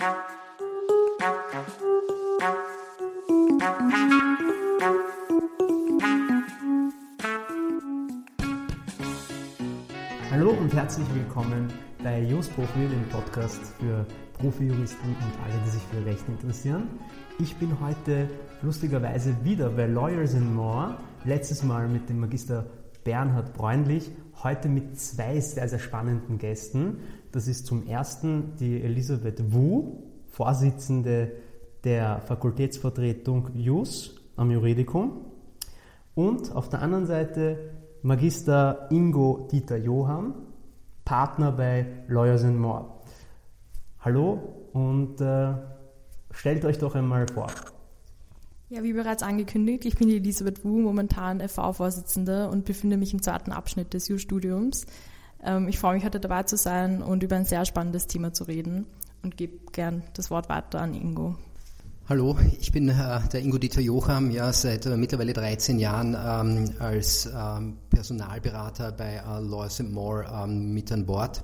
Hallo und herzlich willkommen bei Just Profi, dem Podcast für Profi-Juristen und alle, die sich für Recht interessieren. Ich bin heute lustigerweise wieder bei Lawyers and More. Letztes Mal mit dem Magister Bernhard Bräunlich, heute mit zwei sehr, sehr spannenden Gästen. Das ist zum ersten die Elisabeth Wu, Vorsitzende der Fakultätsvertretung JUS am Juridikum. Und auf der anderen Seite Magister Ingo Dieter Johann, Partner bei Lawyers and More. Hallo und äh, stellt euch doch einmal vor. Ja, wie bereits angekündigt, ich bin die Elisabeth Wu, momentan FV-Vorsitzende und befinde mich im zweiten Abschnitt des U-Studiums. Ähm, ich freue mich heute dabei zu sein und über ein sehr spannendes Thema zu reden und gebe gern das Wort weiter an Ingo. Hallo, ich bin äh, der Ingo Dieter Jocham, ja, seit äh, mittlerweile 13 Jahren ähm, als ähm, Personalberater bei äh, Laws More ähm, mit an Bord.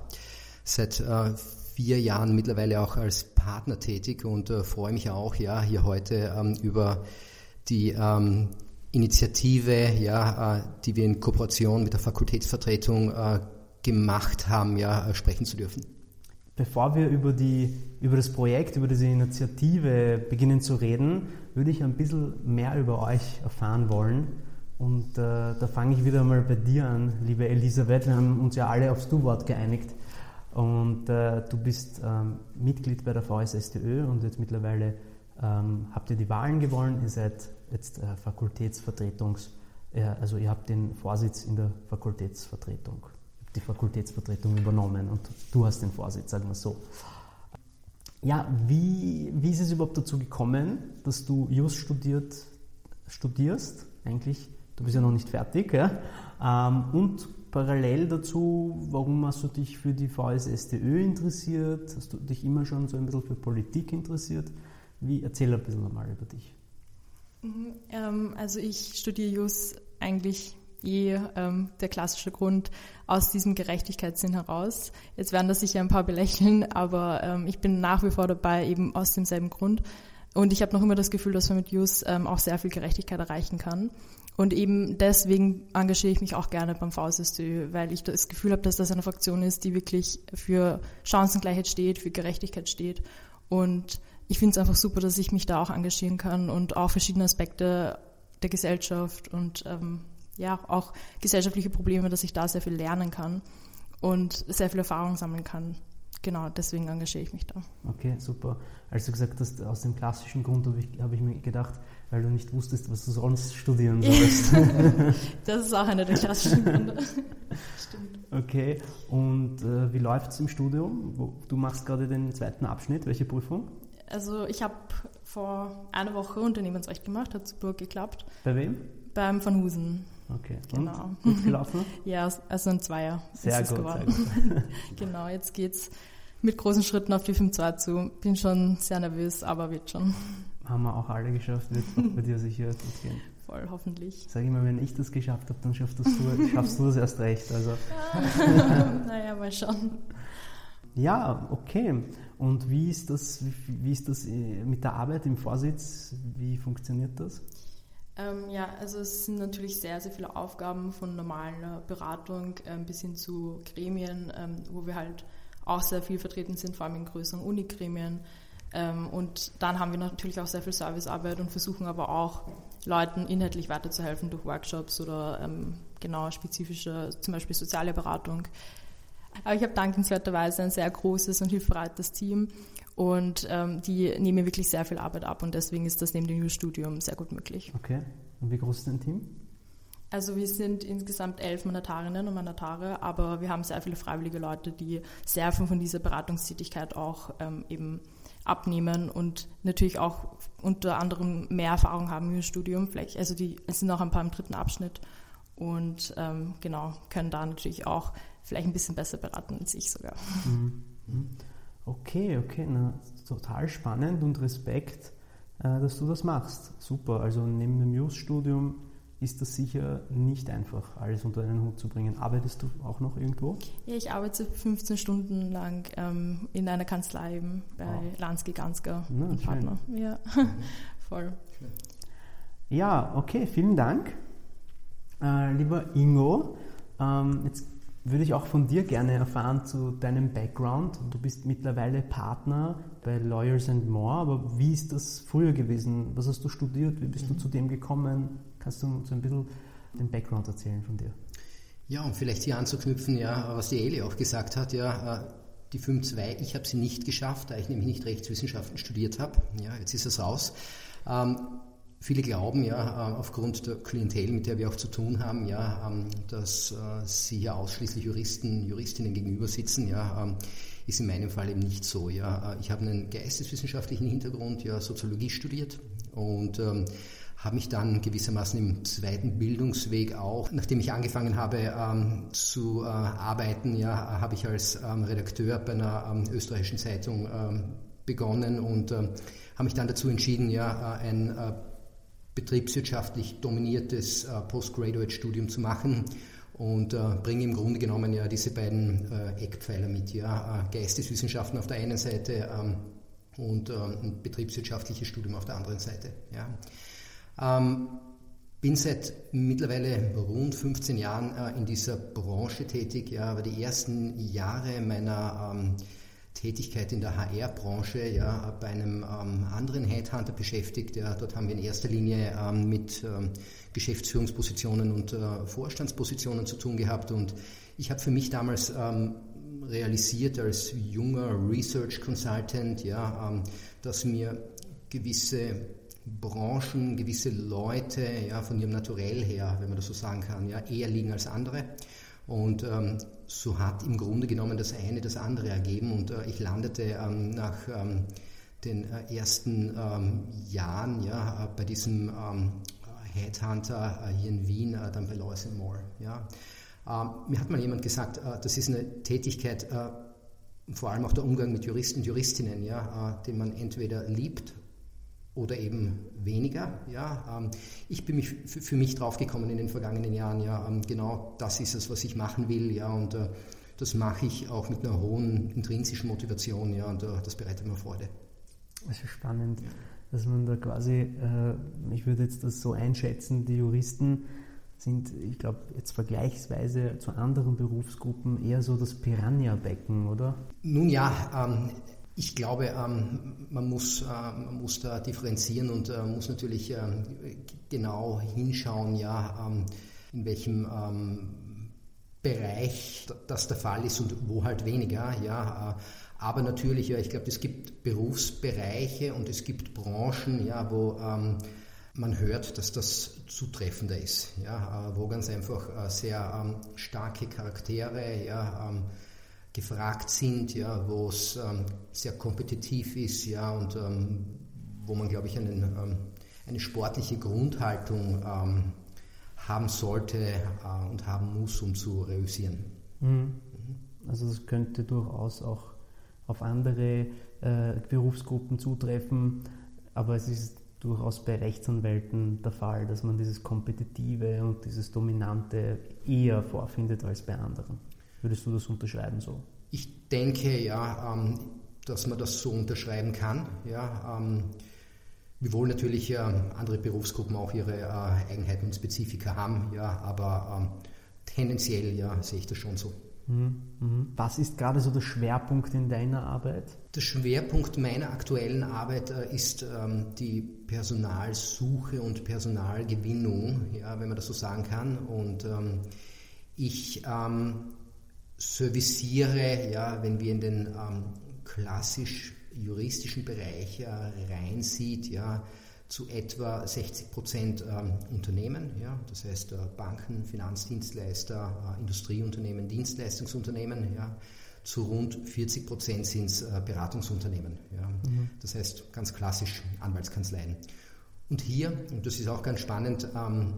Seit äh, vier Jahren mittlerweile auch als Partner tätig und äh, freue mich auch, ja, hier heute ähm, über die ähm, Initiative, ja, äh, die wir in Kooperation mit der Fakultätsvertretung gemacht haben, ja, sprechen zu dürfen. Bevor wir über, die, über das Projekt, über diese Initiative beginnen zu reden, würde ich ein bisschen mehr über euch erfahren wollen. Und äh, da fange ich wieder mal bei dir an, liebe Elisabeth. Wir haben uns ja alle aufs Du-Wort geeinigt. Und äh, du bist ähm, Mitglied bei der VSSTÖ und jetzt mittlerweile ähm, habt ihr die Wahlen gewonnen. Ihr seid jetzt äh, Fakultätsvertretungs-, äh, also ihr habt den Vorsitz in der Fakultätsvertretung die Fakultätsvertretung übernommen und du hast den Vorsitz, sagen wir so. Ja, wie, wie ist es überhaupt dazu gekommen, dass du Just studiert, studierst? Eigentlich, du bist ja noch nicht fertig. Ja? Ähm, und parallel dazu, warum hast du dich für die VSSTÖ interessiert? Hast du dich immer schon so ein bisschen für Politik interessiert? Wie, erzähl ein bisschen mal über dich. Mhm, ähm, also ich studiere Just eigentlich eh ähm, der klassische Grund aus diesem Gerechtigkeitssinn heraus. Jetzt werden das sicher ein paar belächeln, aber ähm, ich bin nach wie vor dabei, eben aus demselben Grund. Und ich habe noch immer das Gefühl, dass man mit Jus ähm, auch sehr viel Gerechtigkeit erreichen kann. Und eben deswegen engagiere ich mich auch gerne beim VSSD, weil ich das Gefühl habe, dass das eine Fraktion ist, die wirklich für Chancengleichheit steht, für Gerechtigkeit steht. Und ich finde es einfach super, dass ich mich da auch engagieren kann und auch verschiedene Aspekte der Gesellschaft und ähm, ja auch gesellschaftliche Probleme, dass ich da sehr viel lernen kann und sehr viel Erfahrung sammeln kann. Genau, deswegen engagiere ich mich da. Okay, super. Als du gesagt hast, aus dem klassischen Grund habe ich, hab ich mir gedacht, weil du nicht wusstest, was du sonst studieren sollst. das ist auch einer der klassischen Gründe. Stimmt. Okay, und äh, wie läuft es im Studium? Du machst gerade den zweiten Abschnitt. Welche Prüfung? Also ich habe vor einer Woche Unternehmensrecht gemacht, hat super geklappt. Bei wem? Beim Van Husen. Okay, genau. Und gut gelaufen? ja, also ein Zweier sehr ist gut, es geworden. Sehr gut. genau, jetzt geht's mit großen Schritten auf die 5-2 zu. Bin schon sehr nervös, aber wird schon. Haben wir auch alle geschafft, wird auch bei dir sicher gehen. Voll, hoffentlich. Sag ich mal, wenn ich das geschafft habe, dann schaffst, du, schaffst du das erst recht. Also. naja, mal schauen. Ja, okay. Und wie ist das, wie, ist das äh, mit der Arbeit im Vorsitz? Wie funktioniert das? Ähm, ja, also es sind natürlich sehr, sehr viele Aufgaben von normaler Beratung ähm, bis hin zu Gremien, ähm, wo wir halt auch sehr viel vertreten sind, vor allem in größeren Unigremien. Ähm, und dann haben wir natürlich auch sehr viel Servicearbeit und versuchen aber auch Leuten inhaltlich weiterzuhelfen durch Workshops oder ähm, genau spezifische, zum Beispiel soziale Beratung. Aber ich habe dankenswerterweise ein sehr großes und hilfsbereites Team und ähm, die nehmen wirklich sehr viel Arbeit ab und deswegen ist das neben dem Studium sehr gut möglich. Okay. Und wie groß ist dein Team? Also wir sind insgesamt elf Mandatarinnen und Mandatare, aber wir haben sehr viele freiwillige Leute, die sehr viel von dieser Beratungstätigkeit auch ähm, eben abnehmen und natürlich auch unter anderem mehr Erfahrung haben im Studium. Vielleicht, also die sind auch ein paar im dritten Abschnitt und ähm, genau können da natürlich auch vielleicht ein bisschen besser beraten als ich sogar. Mhm. Okay, okay, na, total spannend und Respekt, äh, dass du das machst. Super, also neben dem Jus-Studium ist das sicher nicht einfach, alles unter einen Hut zu bringen. Arbeitest du auch noch irgendwo? Ja, ich arbeite 15 Stunden lang ähm, in einer Kanzlei eben bei wow. Lansky Gansker Na, Partner. Ja, voll. Ja, okay, vielen Dank. Äh, lieber Ingo, ähm, jetzt würde ich auch von dir gerne erfahren zu deinem Background. Du bist mittlerweile Partner bei Lawyers and More, aber wie ist das früher gewesen? Was hast du studiert? Wie bist mhm. du zu dem gekommen? Kannst du uns ein bisschen den Background erzählen von dir? Ja, um vielleicht hier anzuknüpfen, ja, was die Eli auch gesagt hat, ja, äh, die 5.2, ich habe sie nicht geschafft, da ich nämlich nicht Rechtswissenschaften studiert habe. Ja, jetzt ist es raus. Ähm, Viele glauben ja, äh, aufgrund der Klientel, mit der wir auch zu tun haben, ja, ähm, dass äh, sie hier ausschließlich Juristen, Juristinnen gegenüber sitzen, ja, ähm, ist in meinem Fall eben nicht so. Ja. Ich habe einen geisteswissenschaftlichen Hintergrund, ja, Soziologie studiert und ähm, habe mich dann gewissermaßen im zweiten Bildungsweg auch, nachdem ich angefangen habe ähm, zu äh, arbeiten, ja, habe ich als ähm, Redakteur bei einer ähm, österreichischen Zeitung begonnen und habe mich dann dazu entschieden, ja, ein betriebswirtschaftlich dominiertes äh, Postgraduate-Studium zu machen und äh, bringe im Grunde genommen ja diese beiden äh, Eckpfeiler mit, ja, äh, Geisteswissenschaften auf der einen Seite ähm, und ähm, ein betriebswirtschaftliches Studium auf der anderen Seite. Ja. Ähm, bin seit mittlerweile rund 15 Jahren äh, in dieser Branche tätig, ja, aber die ersten Jahre meiner ähm, Tätigkeit in der HR-Branche, ja, bei einem ähm, anderen Headhunter beschäftigt. Ja, dort haben wir in erster Linie ähm, mit ähm, Geschäftsführungspositionen und äh, Vorstandspositionen zu tun gehabt. Und ich habe für mich damals ähm, realisiert als junger Research Consultant, ja, ähm, dass mir gewisse Branchen, gewisse Leute ja, von ihrem Naturell her, wenn man das so sagen kann, ja, eher liegen als andere. Und ähm, so hat im Grunde genommen das eine das andere ergeben und äh, ich landete ähm, nach ähm, den äh, ersten ähm, Jahren ja, äh, bei diesem ähm, Headhunter äh, hier in Wien, äh, dann bei Lois Moore. Ja. Ähm, mir hat mal jemand gesagt, äh, das ist eine Tätigkeit, vor allem auch der Umgang mit Juristen und Juristinnen, ja, den man entweder liebt oder eben weniger. Ja. Ähm, ich bin mich für mich draufgekommen in den vergangenen Jahren, ja, ähm, genau das ist es, was ich machen will, ja, und äh, das mache ich auch mit einer hohen intrinsischen Motivation, ja, und äh, das bereitet mir Freude. Das ist spannend, dass man da quasi, äh, ich würde jetzt das so einschätzen, die Juristen sind, ich glaube, jetzt vergleichsweise zu anderen Berufsgruppen eher so das Piranha-Becken, oder? Nun ja, ähm, ich glaube, ähm, man, muss, äh, man muss da differenzieren und äh, muss natürlich äh, genau hinschauen, ja, ähm, in welchem ähm, Bereich das der Fall ist und wo halt weniger. Ja, aber natürlich, ich glaube, es gibt Berufsbereiche und es gibt Branchen, ja, wo man hört, dass das zutreffender ist, ja, wo ganz einfach sehr starke Charaktere, ja, gefragt sind, ja, wo es ähm, sehr kompetitiv ist, ja, und ähm, wo man, glaube ich, einen, ähm, eine sportliche Grundhaltung ähm, haben sollte äh, und haben muss, um zu reüssieren. Mhm. mhm. Also das könnte durchaus auch auf andere äh, Berufsgruppen zutreffen, aber es ist durchaus bei Rechtsanwälten der Fall, dass man dieses Kompetitive und dieses Dominante eher vorfindet als bei anderen. Würdest du das unterschreiben so? Ich denke ja, ähm, dass man das so unterschreiben kann. Ja, ähm, wiewohl natürlich äh, andere Berufsgruppen auch ihre äh, Eigenheiten und Spezifika haben, ja, aber ähm, tendenziell ja, sehe ich das schon so. Mhm, mhm. Was ist gerade so der Schwerpunkt in deiner Arbeit? Der Schwerpunkt meiner aktuellen Arbeit äh, ist ähm, die Personalsuche und Personalgewinnung, ja, wenn man das so sagen kann. Und ähm, ich ähm, serviciere, ja, wenn wir in den ähm, klassisch juristischen Bereich äh, reinsieht, ja, zu etwa 60 Prozent ähm, Unternehmen, ja, das heißt äh, Banken, Finanzdienstleister, äh, Industrieunternehmen, Dienstleistungsunternehmen, ja, zu rund 40 Prozent sind es äh, Beratungsunternehmen. Ja. Mhm. Das heißt ganz klassisch Anwaltskanzleien. Und hier, und das ist auch ganz spannend, ähm,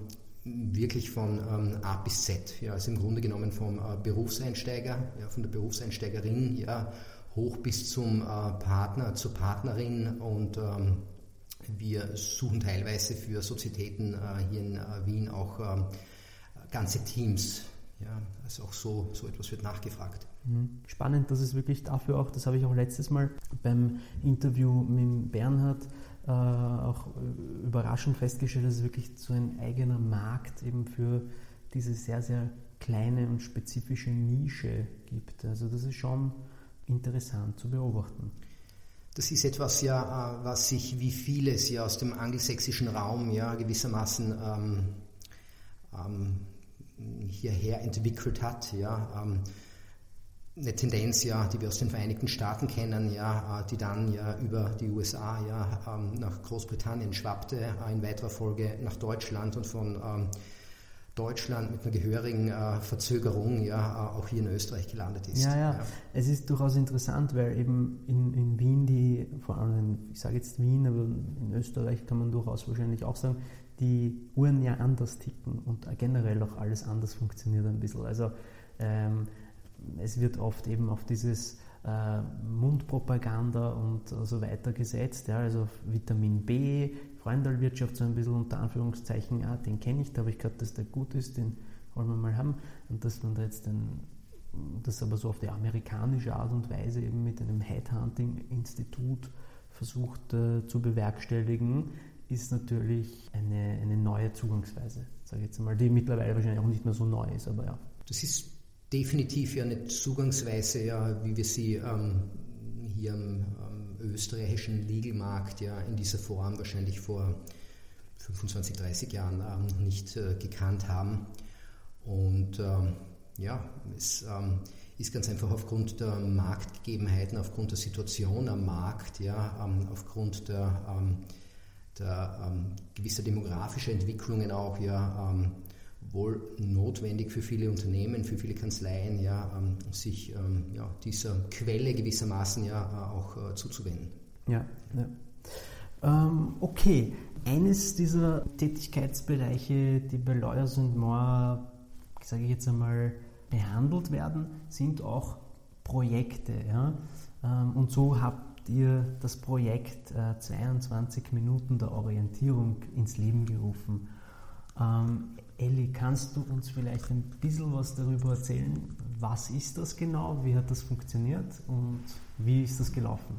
wirklich von ähm, A bis Z, ja, also im Grunde genommen vom äh, Berufseinsteiger, ja, von der Berufseinsteigerin ja, hoch bis zum äh, Partner, zur Partnerin und ähm, wir suchen teilweise für Sozietäten hier in Wien auch ähm, ganze Teams. Ja, also auch so, so etwas wird nachgefragt. Mhm. Spannend, dass es wirklich dafür auch, das habe ich auch letztes Mal beim Interview mit Bernhard äh, auch überraschend festgestellt, dass es wirklich so ein eigener Markt eben für diese sehr, sehr kleine und spezifische Nische gibt. Also das ist schon interessant zu beobachten. Das ist etwas ja, äh, was sich wie vieles ja aus dem angelsächsischen Raum ja gewissermaßen ähm, ähm, hierher entwickelt hat. Ja, ähm, eine Tendenz, ja, die wir aus den Vereinigten Staaten kennen, ja, äh, die dann ja über die USA ja, ähm, nach Großbritannien schwappte, äh, in weiterer Folge nach Deutschland und von ähm, Deutschland mit einer gehörigen äh, Verzögerung ja auch hier in Österreich gelandet ist. Ja, ja, ja. es ist durchaus interessant, weil eben in, in Wien die, vor allem, ich sage jetzt Wien, aber in Österreich kann man durchaus wahrscheinlich auch sagen, die Uhren ja anders ticken und generell auch alles anders funktioniert ein bisschen. Also ähm, es wird oft eben auf dieses äh, Mundpropaganda und so weiter gesetzt. Ja, also Vitamin B, Freundalwirtschaft so ein bisschen unter Anführungszeichen, ah, den kenne ich, da habe ich gehört, dass der gut ist, den wollen wir mal haben. Und dass man da jetzt den, das aber so auf die amerikanische Art und Weise eben mit einem Headhunting-Institut versucht äh, zu bewerkstelligen, ist natürlich eine, eine neue Zugangsweise, sage ich jetzt mal, die mittlerweile wahrscheinlich auch nicht mehr so neu ist, aber ja. Das ist definitiv ja eine Zugangsweise, ja, wie wir sie ähm, hier am, am österreichischen Legal-Markt ja in dieser Form wahrscheinlich vor 25, 30 Jahren ähm, noch nicht äh, gekannt haben. Und ähm, ja, es ähm, ist ganz einfach aufgrund der Marktgegebenheiten, aufgrund der Situation am Markt, ja, ähm, aufgrund der, ähm, der gewisser demografischer Entwicklungen auch, ja, wohl notwendig für viele Unternehmen, für viele Kanzleien, ja, ähm, sich ähm, ja, dieser Quelle gewissermaßen ja äh, auch äh, zuzuwenden. Ja, ja. Ähm, okay, eines dieser Tätigkeitsbereiche, die bei Lawyers and More, sage ich jetzt einmal, behandelt werden, sind auch Projekte. Ja? Ähm, und so habt ihr das Projekt äh, 22 Minuten der Orientierung ins Leben gerufen. Elli, kannst du uns vielleicht ein bisschen was darüber erzählen? Was ist das genau? Wie hat das funktioniert und wie ist das gelaufen?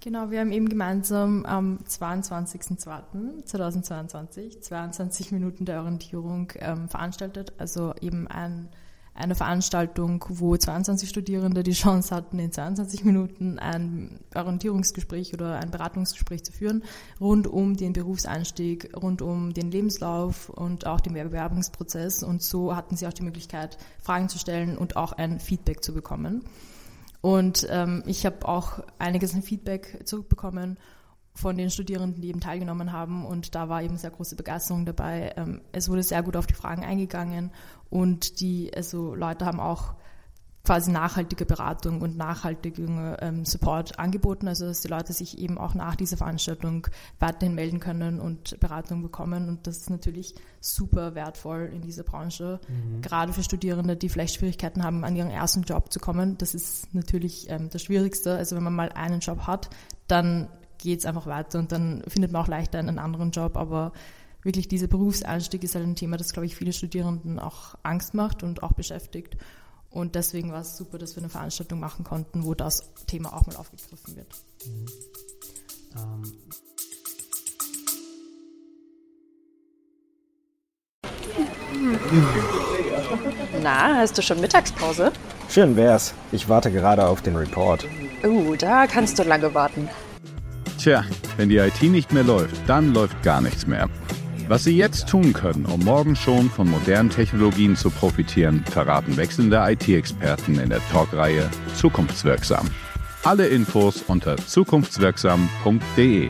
Genau, wir haben eben gemeinsam am 22.02.2022 22 Minuten der Orientierung ähm, veranstaltet, also eben ein eine Veranstaltung, wo 22 Studierende die Chance hatten, in 22 Minuten ein Orientierungsgespräch oder ein Beratungsgespräch zu führen, rund um den Berufseinstieg, rund um den Lebenslauf und auch den Bewerbungsprozess. Und so hatten sie auch die Möglichkeit, Fragen zu stellen und auch ein Feedback zu bekommen. Und ähm, ich habe auch einiges an Feedback zurückbekommen von den Studierenden, die eben teilgenommen haben. Und da war eben sehr große Begeisterung dabei. Ähm, es wurde sehr gut auf die Fragen eingegangen und die, also Leute haben auch quasi nachhaltige Beratung und nachhaltigen ähm, Support angeboten, also dass die Leute sich eben auch nach dieser Veranstaltung weiterhin melden können und Beratung bekommen. Und das ist natürlich super wertvoll in dieser Branche, mhm. gerade für Studierende, die vielleicht Schwierigkeiten haben, an ihren ersten Job zu kommen. Das ist natürlich ähm, das Schwierigste. Also wenn man mal einen Job hat, dann geht es einfach weiter und dann findet man auch leichter einen anderen Job. Aber wirklich dieser Berufseinstieg ist halt ein Thema, das, glaube ich, viele Studierenden auch Angst macht und auch beschäftigt. Und deswegen war es super, dass wir eine Veranstaltung machen konnten, wo das Thema auch mal aufgegriffen wird. Mhm. Ähm. Na, hast du schon Mittagspause? Schön wär's. Ich warte gerade auf den Report. Uh, da kannst du lange warten. Tja, wenn die IT nicht mehr läuft, dann läuft gar nichts mehr. Was Sie jetzt tun können, um morgen schon von modernen Technologien zu profitieren, verraten wechselnde IT-Experten in der Talkreihe Zukunftswirksam. Alle Infos unter zukunftswirksam.de.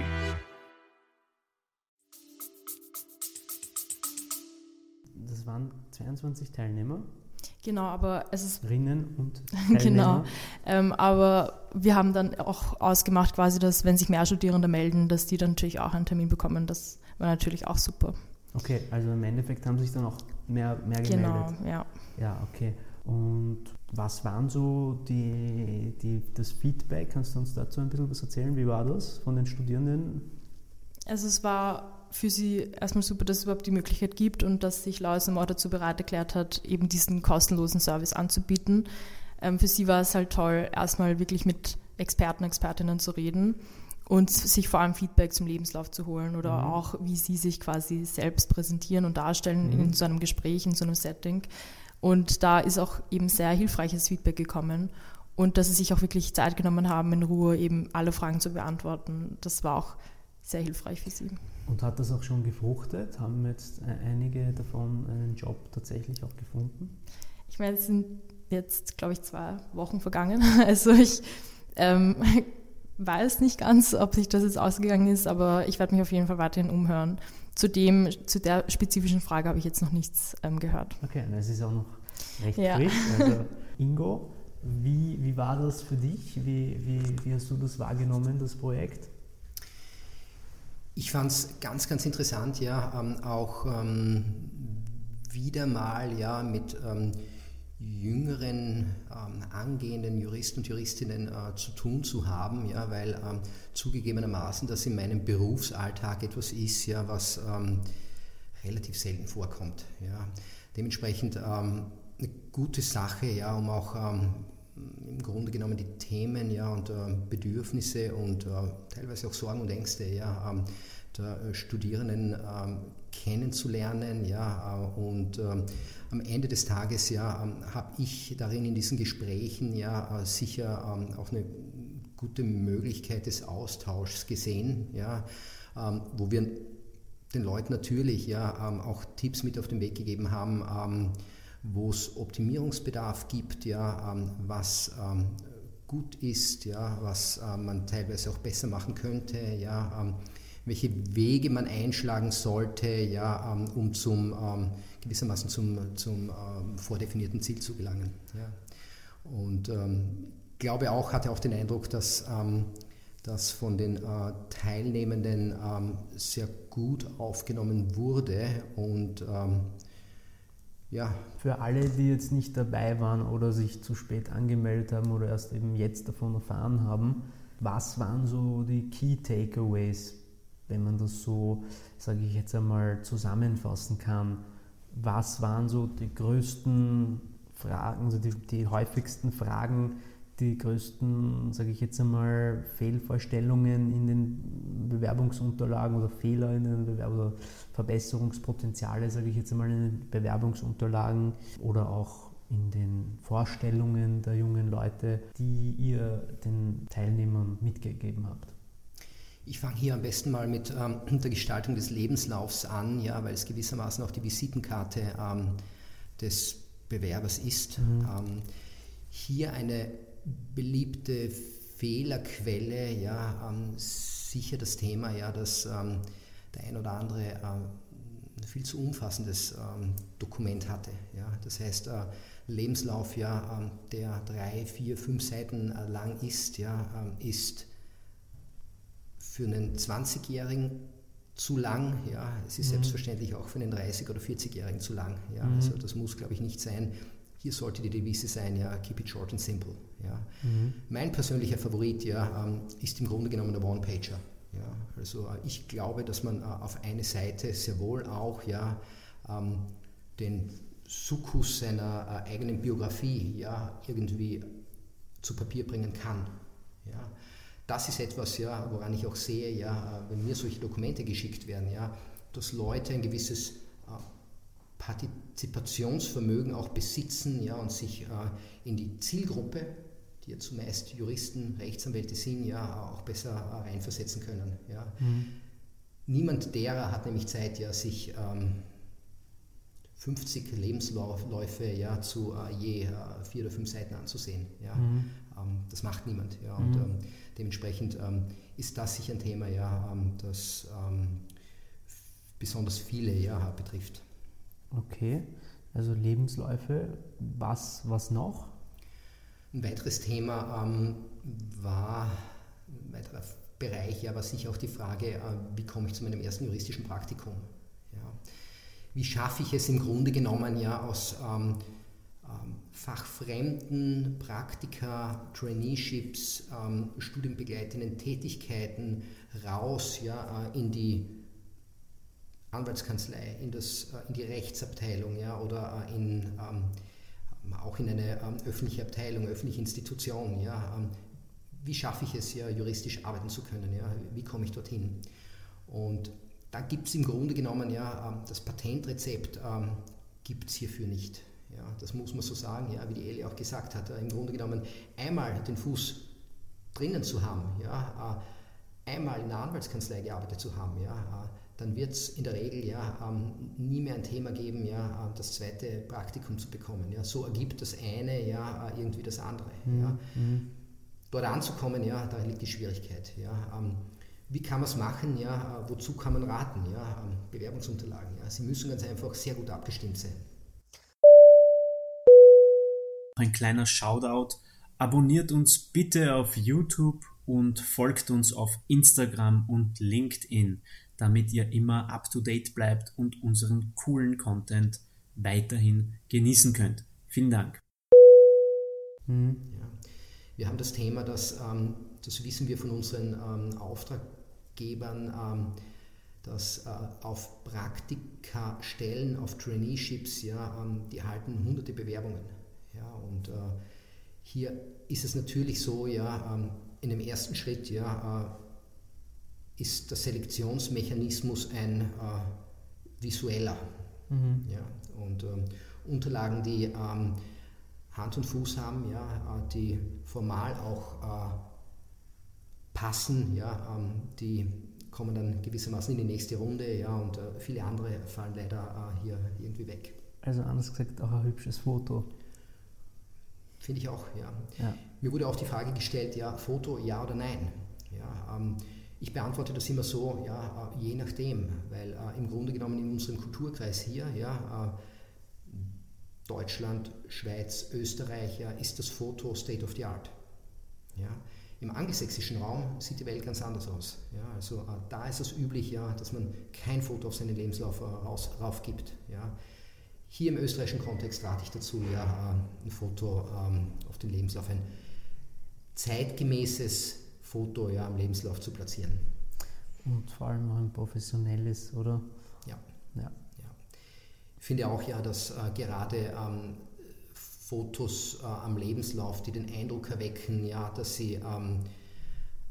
Das waren 22 Teilnehmer. Genau, aber es ist. Rinnen und Teilnehmer. genau. Ähm, aber wir haben dann auch ausgemacht, quasi, dass, wenn sich mehr Studierende melden, dass die dann natürlich auch einen Termin bekommen. Das war natürlich auch super. Okay, also im Endeffekt haben sich dann auch mehr, mehr gemeldet. Genau, ja. Ja, okay. Und was waren so die, die, das Feedback? Kannst du uns dazu ein bisschen was erzählen? Wie war das von den Studierenden? Also es war für sie erstmal super, dass es überhaupt die Möglichkeit gibt und dass sich Lois Moore dazu bereit erklärt hat, eben diesen kostenlosen Service anzubieten. Ähm, für sie war es halt toll, erstmal wirklich mit Experten, Expertinnen zu reden und sich vor allem Feedback zum Lebenslauf zu holen oder mhm. auch, wie sie sich quasi selbst präsentieren und darstellen mhm. in so einem Gespräch, in so einem Setting. Und da ist auch eben sehr hilfreiches Feedback gekommen und dass sie sich auch wirklich Zeit genommen haben, in Ruhe eben alle Fragen zu beantworten. Das war auch sehr hilfreich für sie. Und hat das auch schon gefruchtet? Haben jetzt einige davon einen Job tatsächlich auch gefunden? Ich meine, es sind jetzt, glaube ich, zwei Wochen vergangen. Also ich ähm, weiß nicht ganz, ob sich das jetzt ausgegangen ist, aber ich werde mich auf jeden Fall weiterhin umhören. Zu, dem, zu der spezifischen Frage habe ich jetzt noch nichts ähm, gehört. Okay, es ist auch noch recht ja. frisch. Also Ingo, wie, wie war das für dich? Wie, wie, wie hast du das wahrgenommen, das Projekt? Ich fand es ganz, ganz interessant, ja, ähm, auch ähm, wieder mal ja, mit ähm, jüngeren ähm, angehenden Juristen und Juristinnen äh, zu tun zu haben, ja, weil ähm, zugegebenermaßen das in meinem Berufsalltag etwas ist, ja, was ähm, relativ selten vorkommt. Ja. Dementsprechend ähm, eine gute Sache, ja, um auch ähm, im Grunde genommen die Themen ja, und äh, Bedürfnisse und äh, teilweise auch Sorgen und Ängste ja, ähm, der Studierenden kennenzulernen ja, und am Ende des Tages ja, ähm, habe ich darin in diesen Gesprächen ja äh, sicher ähm, auch eine gute Möglichkeit des Austauschs gesehen, ja, ähm, wo wir den Leuten natürlich ja, ähm, auch Tipps mit auf den Weg gegeben haben, ähm, wo es Optimierungsbedarf gibt, ja, ähm, was gut ist, ja, was man teilweise auch besser machen könnte, ja, welche Wege man einschlagen sollte, ja, um zum gewissermaßen zum, zum ähm, vordefinierten Ziel zu gelangen. Ja. Und ähm, glaube auch, hatte auch den Eindruck, dass ähm, das von den äh, Teilnehmenden ähm, sehr gut aufgenommen wurde und ähm, ja. Für alle, die jetzt nicht dabei waren oder sich zu spät angemeldet haben oder erst eben jetzt davon erfahren haben, was waren so die Key Takeaways, wenn man das so, sage ich jetzt einmal, zusammenfassen kann? was waren so die größten Fragen, also die, die häufigsten Fragen, die größten, sage ich jetzt einmal, Fehlvorstellungen in den Bewerbungsunterlagen oder Fehler in den Bewerbungen oder Verbesserungspotenziale, sage ich jetzt einmal, in den Bewerbungsunterlagen oder auch in den Vorstellungen der jungen Leute, die ihr den Teilnehmern mitgegeben habt? Ich fange hier am besten mal mit ähm, der Gestaltung des Lebenslaufs an, ja, weil es gewissermaßen auch die Visitenkarte ähm, des Bewerbers ist. Mhm. Ähm, hier eine beliebte Fehlerquelle, ja, ähm, sicher das Thema, ja, dass ähm, der ein oder andere ein ähm, viel zu umfassendes Dokument hatte. Ja. Das heißt, äh, Lebenslauf, ja, der drei, vier, fünf Seiten äh, lang ist, ja, ist für einen 20-Jährigen zu lang. Ja, es ist mhm. selbstverständlich auch für einen 30- oder 40-Jährigen zu lang. Ja, mhm. also das muss, glaube ich, nicht sein. Hier sollte die Devise sein, ja, keep it short and simple. Ja. Mhm. Mein persönlicher Favorit ja, ähm, ist im Grunde genommen der One-Pager. Ja. Also äh, ich glaube, dass man äh, auf eine Seite sehr wohl auch ja, ähm, den Sukkus seiner äh, eigenen Biografie ja, irgendwie zu Papier bringen kann. Ja das ist etwas, ja, woran ich auch sehe, ja, wenn mir solche Dokumente geschickt werden, ja, dass Leute ein gewisses äh, Partizipationsvermögen auch besitzen ja, und sich äh, in die Zielgruppe, die ja zumeist Juristen, Rechtsanwälte sind, ja, auch besser äh, reinversetzen können. Ja. Mhm. Niemand derer hat nämlich Zeit, ja, sich ähm, 50 Lebensläufe ja, zu äh, je äh, vier oder fünf Seiten anzusehen. Ja. Mhm. Ähm, das macht niemand. Ja. Und, mhm. ähm, Dementsprechend ähm, ist das sicher ein Thema, ja, ähm, das ähm, besonders viele ja, betrifft. Okay, also Lebensläufe, was, was noch? Ein weiteres Thema ähm, war, ein weiterer Bereich ja, war sicher auch die Frage, äh, wie komme ich zu meinem ersten juristischen Praktikum? Ja. Wie schaffe ich es im Grunde genommen ja aus ähm, ähm, fachfremden Praktika, Traineeships, ähm, studienbegleitenden Tätigkeiten raus ja, äh, in die Anwaltskanzlei, in, das, äh, in die Rechtsabteilung ja, oder äh, in, ähm, auch in eine ähm, öffentliche Abteilung, öffentliche Institution. Ja, ähm, wie schaffe ich es, ja, juristisch arbeiten zu können? Ja, wie komme ich dorthin? Und da gibt es im Grunde genommen ja ähm, das Patentrezept ähm, gibt es hierfür nicht. Ja, das muss man so sagen, ja, wie die Eli auch gesagt hat. Im Grunde genommen einmal den Fuß drinnen zu haben, ja, äh, einmal in der Anwaltskanzlei gearbeitet zu haben, ja, äh, dann wird es in der Regel ja ähm, nie mehr ein Thema geben, ja, äh, das zweite Praktikum zu bekommen. Ja. So ergibt das eine ja irgendwie das andere. Mhm. Ja. Mhm. Dort anzukommen, ja, da liegt die Schwierigkeit. Ja. Ähm, wie kann man es machen? Ja, wozu kann man raten? Ja, ähm, Bewerbungsunterlagen. Ja. Sie müssen ganz einfach sehr gut abgestimmt sein. Ein kleiner Shoutout. Abonniert uns bitte auf YouTube und folgt uns auf Instagram und LinkedIn, damit ihr immer up to date bleibt und unseren coolen Content weiterhin genießen könnt. Vielen Dank. Mhm. Ja. Wir haben das Thema, dass, ähm, das wissen wir von unseren ähm, Auftraggebern, ähm, dass äh, auf Praktika-Stellen, auf Traineeships, ja, die erhalten hunderte Bewerbungen. Ja, und äh, hier ist es natürlich so, ja, ähm, in dem ersten Schritt ja, äh, ist der Selektionsmechanismus ein äh, visueller. Mhm. Ja, und ähm, Unterlagen, die ähm, Hand und Fuß haben, ja, äh, die formal auch äh, passen, ja, ähm, die kommen dann gewissermaßen in die nächste Runde ja, und äh, viele andere fallen leider hier irgendwie weg. Also anders gesagt auch ein hübsches Foto. Finde ich auch, ja. ja. Mir wurde auch die Frage gestellt, ja, Foto, ja oder nein. Ja, ähm, ich beantworte das immer so, ja, äh, je nachdem, weil äh, im Grunde genommen in unserem Kulturkreis hier, ja, äh, Deutschland, Schweiz, Österreich, ja, ist das Foto State of the Art. Ja. Im angelsächsischen Raum sieht die Welt ganz anders aus. Ja, also äh, da ist es üblich, ja, dass man kein Foto auf seinen Lebenslauf äh, raus, raufgibt. Ja. Hier im österreichischen Kontext rate ich dazu, ja, äh, ein Foto ähm, auf dem Lebenslauf, ein zeitgemäßes Foto ja, am Lebenslauf zu platzieren. Und vor allem auch ein professionelles, oder? Ja. ja. ja. Ich finde auch ja, dass äh, gerade ähm, Fotos äh, am Lebenslauf, die den Eindruck erwecken, ja, dass sie ähm,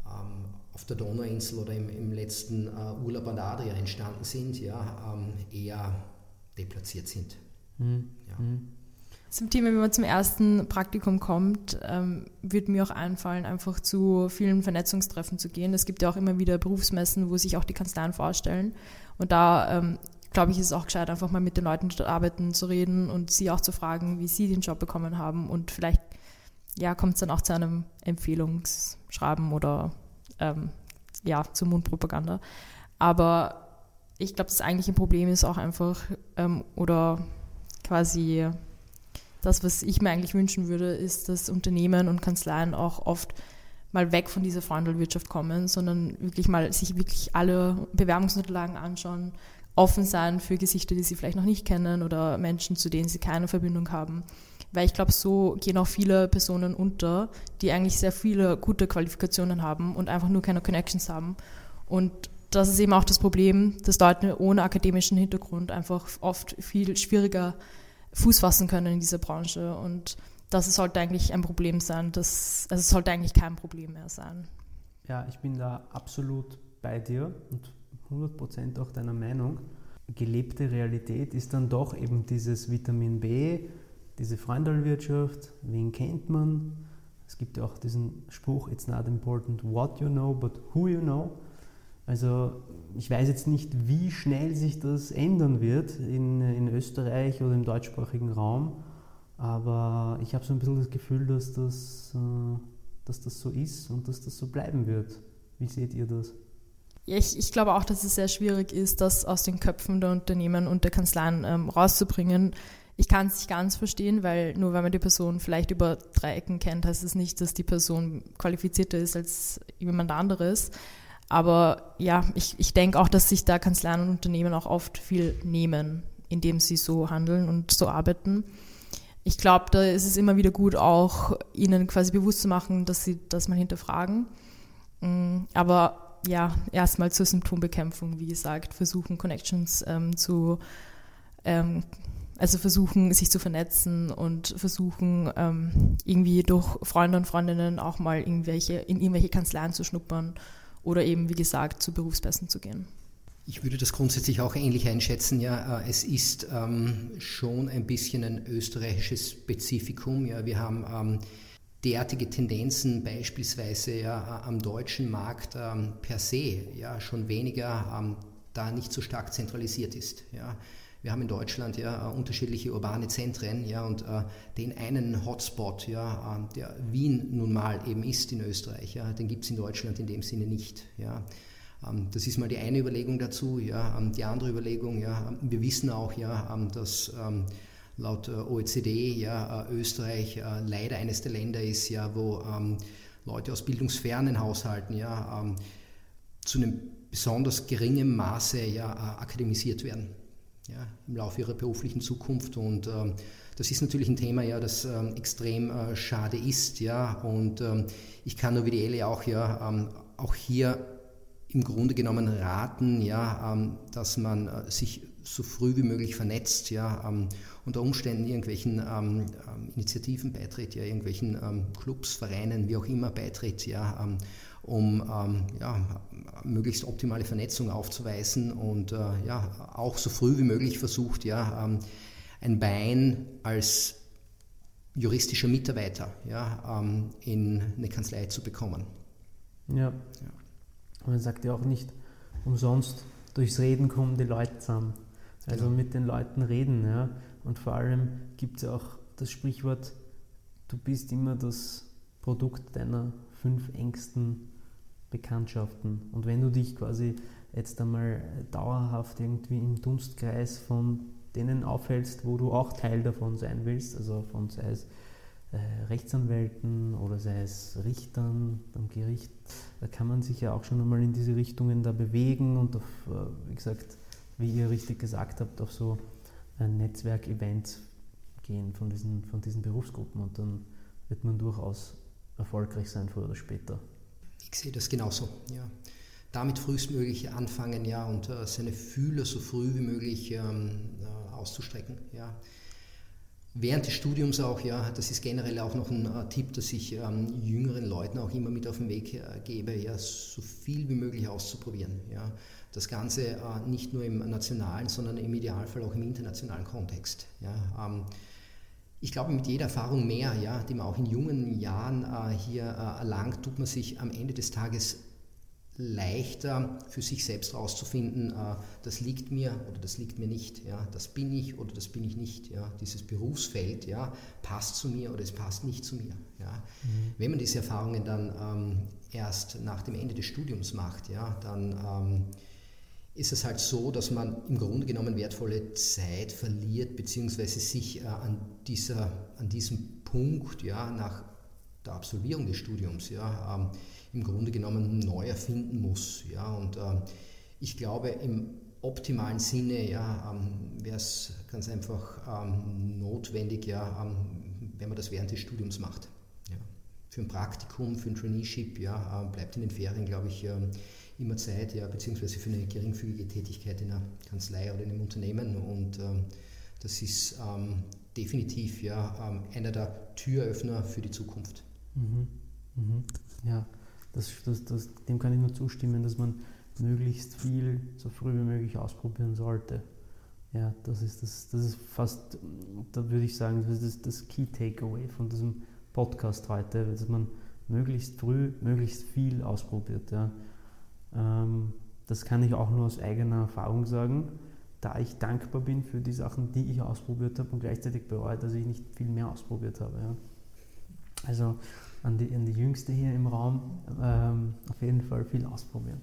ähm, auf der Donauinsel oder im, im letzten äh, Urlaub an der Adria entstanden sind, ja, ähm, eher deplatziert sind. Mhm. Ja. Mhm. Zum Thema, wenn man zum ersten Praktikum kommt, ähm, würde mir auch einfallen, einfach zu vielen Vernetzungstreffen zu gehen. Es gibt ja auch immer wieder Berufsmessen, wo sich auch die Kanzleien vorstellen. Und da, ähm, glaube ich, ist es auch gescheit, einfach mal mit den Leuten, die dort arbeiten, zu reden und sie auch zu fragen, wie sie den Job bekommen haben. Und vielleicht ja, kommt es dann auch zu einem Empfehlungsschreiben oder ähm, ja, zur Mundpropaganda. Aber ich glaube, das eigentliche Problem ist auch einfach, ähm, oder quasi das, was ich mir eigentlich wünschen würde, ist, dass Unternehmen und Kanzleien auch oft mal weg von dieser Freundelwirtschaft kommen, sondern wirklich mal sich wirklich alle Bewerbungsunterlagen anschauen, offen sein für Gesichter, die sie vielleicht noch nicht kennen oder Menschen, zu denen sie keine Verbindung haben. Weil ich glaube, so gehen auch viele Personen unter, die eigentlich sehr viele gute Qualifikationen haben und einfach nur keine Connections haben. Und das ist eben auch das Problem, dass Leute ohne akademischen Hintergrund einfach oft viel schwieriger Fuß fassen können in dieser Branche. Und das sollte eigentlich ein Problem sein. Das, also es sollte eigentlich kein Problem mehr sein. Ja, ich bin da absolut bei dir und 100% auch deiner Meinung. Gelebte Realität ist dann doch eben dieses Vitamin B, diese Freundalwirtschaft, wen kennt man? Es gibt ja auch diesen Spruch, it's not important what you know, but who you know. Also ich weiß jetzt nicht, wie schnell sich das ändern wird in, in Österreich oder im deutschsprachigen Raum, aber ich habe so ein bisschen das Gefühl, dass das, äh, dass das so ist und dass das so bleiben wird. Wie seht ihr das? Ja, ich, ich glaube auch, dass es sehr schwierig ist, das aus den Köpfen der Unternehmen und der Kanzleien ähm, rauszubringen. Ich kann es nicht ganz verstehen, weil nur weil man die Person vielleicht über drei Ecken kennt, heißt es nicht, dass die Person qualifizierter ist als jemand anderes. Aber ja, ich, ich denke auch, dass sich da Kanzleien und Unternehmen auch oft viel nehmen, indem sie so handeln und so arbeiten. ich glaube, da ist es immer wieder gut, auch ihnen quasi bewusst zu machen, dass sie das mal hinterfragen. Mm, aber ja, erstmal zur Symptombekämpfung, wie gesagt, versuchen Connections ähm, zu, ähm, also versuchen sich zu vernetzen und versuchen ähm, irgendwie durch Freunde und Freundinnen auch mal irgendwelche, in irgendwelche Kanzleien zu schnuppern oder eben, wie gesagt, zu Berufsbesten zu gehen. Ich würde das grundsätzlich auch ähnlich einschätzen. Ja, äh, es ist ähm, schon ein bisschen ein österreichisches Spezifikum. Ja, wir haben ähm, derartige Tendenzen beispielsweise ja, am deutschen Markt ähm, per se ja schon weniger ähm, da nicht so stark zentralisiert ist. Ja. Wir haben in Deutschland ja unterschiedliche urbane Zentren ja, und äh, den einen Hotspot, ja, äh, der Wien nun mal eben ist in Österreich, ja, den gibt es in Deutschland in dem Sinne nicht. Ja. Ähm, das ist mal die eine Überlegung dazu. Ja. Ähm, die andere Überlegung, ja, wir wissen auch, ja, ähm, dass laut äh, OECD ja, äh, Österreich äh, leider eines der Länder ist, ja, wo Leute aus bildungsfernen Haushalten ja, zu einem besonders geringen Maße ja, akademisiert werden ja, im Laufe ihrer beruflichen Zukunft. Und ähm, das ist natürlich ein Thema, ja, das ähm, extrem äh, schade ist. Ja, und ähm, ich kann nur wie die Ele auch, ja, ähm, auch hier im Grunde genommen raten, ja, ähm, dass man äh, sich so früh wie möglich vernetzt, ja, ähm, unter Umständen irgendwelchen Initiativen beitritt, ja, irgendwelchen Clubs, Vereinen, wie auch immer beitritt, ja, um ähm, ja, möglichst optimale Vernetzung aufzuweisen und äh, ja, auch so früh wie möglich versucht, ja, ähm, ein Bein als juristischer Mitarbeiter ja, ähm, in eine Kanzlei zu bekommen. Ja. ja. Und man sagt ja auch nicht umsonst, durchs Reden kommen die Leute zusammen. Also ja. mit den Leuten reden. Ja. Und vor allem gibt es ja auch das Sprichwort, du bist immer das Produkt deiner fünf engsten Bekanntschaften. Und wenn du dich quasi jetzt einmal dauerhaft irgendwie im Dunstkreis von denen aufhältst, wo du auch Teil davon sein willst, also von sei es äh, Rechtsanwälten oder sei es Richtern am Gericht, da kann man sich ja auch schon einmal in diese Richtungen da bewegen und auf, äh, wie gesagt, wie ihr richtig gesagt habt, auf so ein Netzwerkevents gehen von diesen, von diesen Berufsgruppen und dann wird man durchaus erfolgreich sein, früher oder später. Ich sehe das genauso, ja. Damit frühestmöglich anfangen, ja, und äh, seine Fühler so früh wie möglich ähm, äh, auszustrecken, ja. Während des Studiums auch, ja, das ist generell auch noch ein äh, Tipp, dass ich ähm, jüngeren Leuten auch immer mit auf den Weg äh, gebe, ja, so viel wie möglich auszuprobieren, ja. Das Ganze äh, nicht nur im nationalen, sondern im Idealfall auch im internationalen Kontext, ja. Ähm, ich glaube, mit jeder Erfahrung mehr, ja, die man auch in jungen Jahren äh, hier äh, erlangt, tut man sich am Ende des Tages leichter für sich selbst herauszufinden, äh, das liegt mir oder das liegt mir nicht, ja, das bin ich oder das bin ich nicht, ja, dieses Berufsfeld, ja, passt zu mir oder es passt nicht zu mir, ja. Mhm. Wenn man diese Erfahrungen dann ähm, erst nach dem Ende des Studiums macht, ja, dann ähm, ist es halt so, dass man im Grunde genommen wertvolle Zeit verliert, beziehungsweise sich äh, an, dieser, an diesem Punkt, ja, nach der Absolvierung des Studiums, ja, ähm, im Grunde genommen neu erfinden muss. Ja, und äh, ich glaube, im optimalen Sinne ja, ähm, wäre es ganz einfach ähm, notwendig, ja, ähm, wenn man das während des Studiums macht. Ja. Für ein Praktikum, für ein Traineeship ja, äh, bleibt in den Ferien, glaube ich, ähm, immer Zeit, ja, beziehungsweise für eine geringfügige Tätigkeit in einer Kanzlei oder in einem Unternehmen. Und ähm, das ist ähm, definitiv ja, ähm, einer der Türöffner für die Zukunft. Mhm. Mhm. Ja, das, das, das, dem kann ich nur zustimmen, dass man möglichst viel so früh wie möglich ausprobieren sollte. Ja, das ist, das, das ist fast, da würde ich sagen, das ist das Key Takeaway von diesem Podcast heute, dass man möglichst früh, möglichst viel ausprobiert. Ja. Ähm, das kann ich auch nur aus eigener Erfahrung sagen, da ich dankbar bin für die Sachen, die ich ausprobiert habe und gleichzeitig bereue, dass ich nicht viel mehr ausprobiert habe. Ja. Also an die, an die Jüngste hier im Raum ähm, auf jeden Fall viel ausprobieren.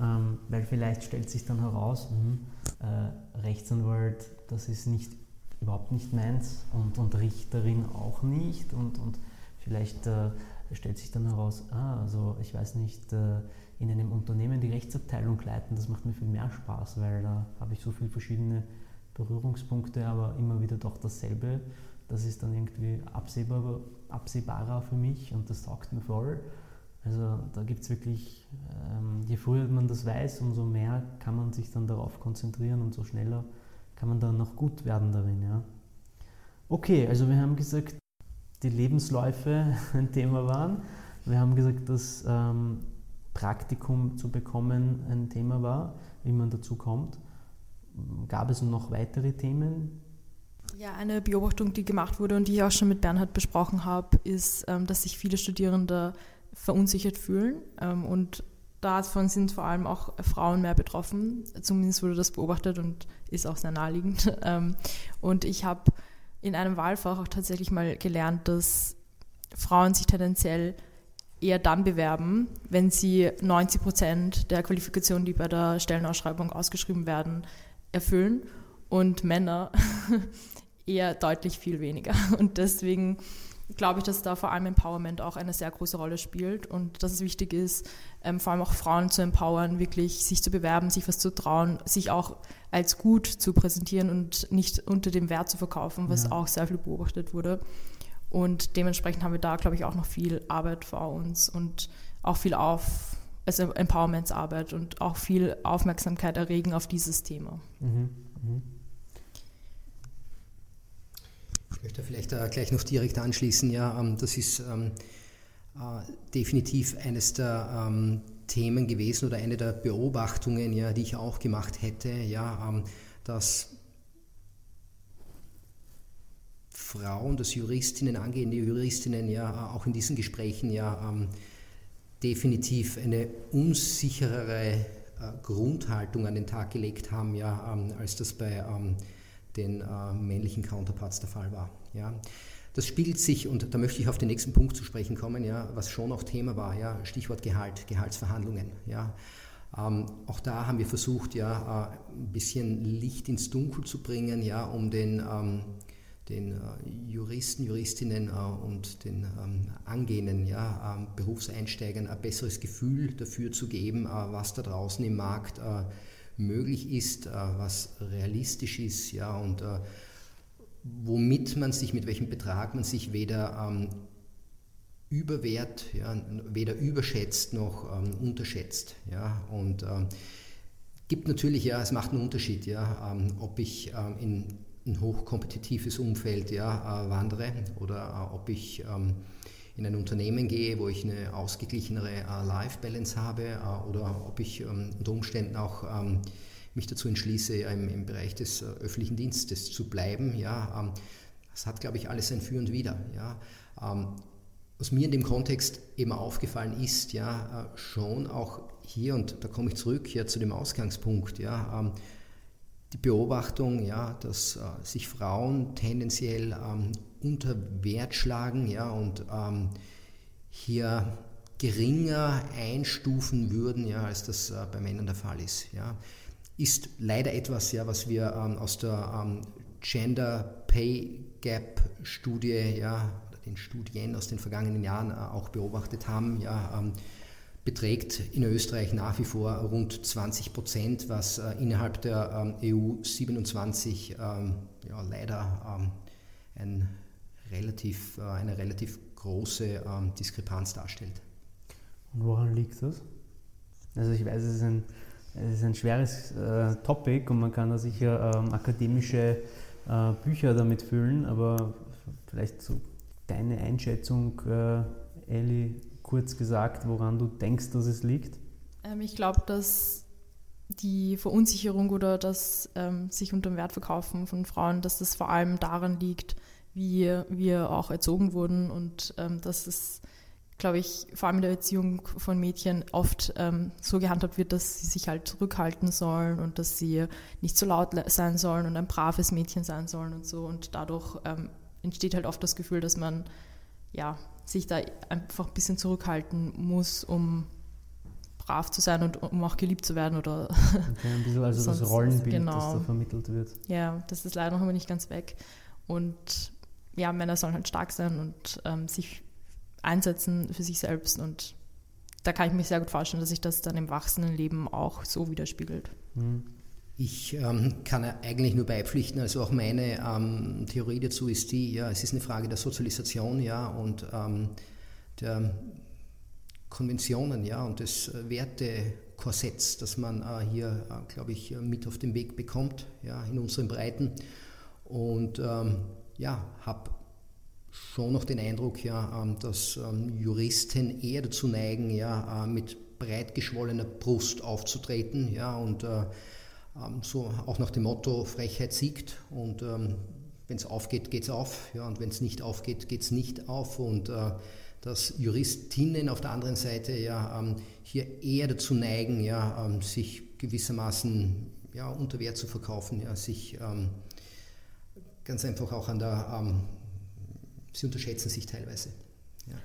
Ähm, weil vielleicht stellt sich dann heraus, mh, äh, Rechtsanwalt, das ist nicht, überhaupt nicht meins und, und Richterin auch nicht und, und vielleicht äh, stellt sich dann heraus, ah, also ich weiß nicht, äh, in einem Unternehmen die Rechtsabteilung leiten, das macht mir viel mehr Spaß, weil da habe ich so viele verschiedene Berührungspunkte, aber immer wieder doch dasselbe. das ist dann irgendwie absehbar, absehbarer für mich und das taugt mir voll. Also da gibt es wirklich, ähm, je früher man das weiß, umso mehr kann man sich dann darauf konzentrieren und so schneller kann man dann noch gut werden darin. Ja. Okay, also wir haben gesagt, die Lebensläufe ein Thema waren. Wir haben gesagt, dass ähm, Praktikum zu bekommen ein Thema war, wie man dazu kommt. Gab es noch weitere Themen? Ja, eine Beobachtung, die gemacht wurde und die ich auch schon mit Bernhard besprochen habe, ist, ähm, dass sich viele Studierende verunsichert fühlen. Ähm, und davon sind vor allem auch Frauen mehr betroffen. Zumindest wurde das beobachtet und ist auch sehr naheliegend. Ähm, und ich habe in einem Wahlfach auch tatsächlich mal gelernt, dass Frauen sich tendenziell eher dann bewerben, wenn sie 90 Prozent der Qualifikationen, die bei der Stellenausschreibung ausgeschrieben werden, erfüllen und Männer eher deutlich viel weniger. Und deswegen glaube ich, dass da vor allem Empowerment auch eine sehr große Rolle spielt und dass es wichtig ist, ähm, vor allem auch Frauen zu empowern, wirklich sich zu bewerben, sich was zu trauen, sich auch als gut zu präsentieren und nicht unter dem Wert zu verkaufen, was ja. auch sehr viel beobachtet wurde. Und dementsprechend haben wir da, glaube ich, auch noch viel Arbeit vor uns und auch viel auf, also Empowermentsarbeit und auch viel Aufmerksamkeit erregen auf dieses Thema. Mhm. Mhm. Ich möchte vielleicht äh, gleich noch direkt anschließen. Ja, ähm, das ist ähm, äh, definitiv eines der ähm, Themen gewesen oder eine der Beobachtungen, ja, die ich auch gemacht hätte, ja, dass Frauen, dass Juristinnen, angehende Juristinnen ja auch in diesen Gesprächen ja ähm, definitiv eine unsicherere äh, Grundhaltung an den Tag gelegt haben, ja, ähm, als das bei ähm, den äh, männlichen Counterparts der Fall war. Ja. Das spiegelt sich, und da möchte ich auf den nächsten Punkt zu sprechen kommen, ja, was schon auch Thema war, ja, Stichwort Gehalt, Gehaltsverhandlungen. Ja. Ähm, auch da haben wir versucht, ja, äh, ein bisschen Licht ins Dunkel zu bringen, ja, um den ähm, den äh, Juristen, Juristinnen äh, und den ähm, angehenden ja, ähm, Berufseinsteigern ein besseres Gefühl dafür zu geben, äh, was da draußen im Markt möglich ist, was realistisch ist ja, und womit man sich, mit welchem Betrag man sich weder ähm, überwert, ja, weder überschätzt noch ähm, unterschätzt. Ja, und ähm, gibt natürlich, ja, es macht einen Unterschied, ja, ob ich in ein hochkompetitives Umfeld ja, äh, wandere oder äh, ob ich in ein Unternehmen gehe, wo ich eine ausgeglichenere äh, Life-Balance habe äh, oder ob ich ähm, unter Umständen auch ähm, mich dazu entschließe, im, im, Bereich des äh, öffentlichen Dienstes zu bleiben. Ja, ähm, das hat, glaube ich, alles ein Für und Wider. Ja. Ähm, was mir in dem Kontext eben aufgefallen ist, ja, äh, schon auch hier, und da komme ich zurück ja, zu dem Ausgangspunkt, ja, ähm, die Beobachtung, ja, dass äh, sich Frauen tendenziell ähm, unter Wert schlagen ja, und ähm, hier geringer einstufen würden, ja, als das äh, bei Männern der Fall ist. Ja. Ist leider etwas, ja, was wir ähm, aus der ähm, Gender Pay Gap Studie, ja, den Studien aus den vergangenen Jahren äh, auch beobachtet haben. Ja, ähm, beträgt in Österreich nach wie vor rund 20 Prozent, was äh, innerhalb der ähm, EU 27 ähm, ja, leider ähm, ein relativ, äh, eine relativ große Diskrepanz darstellt. Und woran liegt das? Also ich weiß, es ist ein, es ist ein schweres äh, Topic und man kann da sicher ähm, akademische äh, Bücher damit füllen, aber vielleicht so deine Einschätzung, äh, Elli, kurz gesagt, woran du denkst, dass es liegt? Ähm, ich glaube, dass die Verunsicherung oder das ähm, sich unter dem Wert verkaufen von Frauen, dass das vor allem daran liegt, wie wir auch erzogen wurden und ähm, dass es, glaube ich, vor allem in der Erziehung von Mädchen oft ähm, so gehandhabt wird, dass sie sich halt zurückhalten sollen und dass sie nicht so laut sein sollen und ein braves Mädchen sein sollen und so und dadurch ähm, entsteht halt oft das Gefühl, dass man ja sich da einfach ein bisschen zurückhalten muss, um brav zu sein und um auch geliebt zu werden oder okay, ein bisschen also das Rollenbild, genau. das da vermittelt wird. Ja, das ist leider noch immer nicht ganz weg. Und ja, Männer sollen halt stark sein und ähm, sich einsetzen für sich selbst und da kann ich mir sehr gut vorstellen, dass sich das dann im wachsenden Leben auch so widerspiegelt. Mhm. Ich ähm, kann eigentlich nur beipflichten, also auch meine ähm, Theorie dazu ist die, ja, es ist eine Frage der Sozialisation, ja, und ähm, der Konventionen, ja, und des Wertekorsetts, das man äh, hier, äh, glaube ich, mit auf den Weg bekommt, ja, in unseren Breiten. Und ähm, ja, habe schon noch den Eindruck, ja, ähm, dass ähm, Juristen eher dazu neigen, ja, äh, mit breit geschwollener Brust aufzutreten, ja, und äh, so auch nach dem Motto Frechheit siegt und ähm, wenn es aufgeht, geht es auf ja, und wenn es nicht aufgeht, geht es nicht auf und äh, dass Juristinnen auf der anderen Seite ja ähm, hier eher dazu neigen, ja, ähm, sich gewissermaßen ja, unter Wert zu verkaufen, ja, sich ähm, ganz einfach auch an der, ähm, sie unterschätzen sich teilweise. Ja.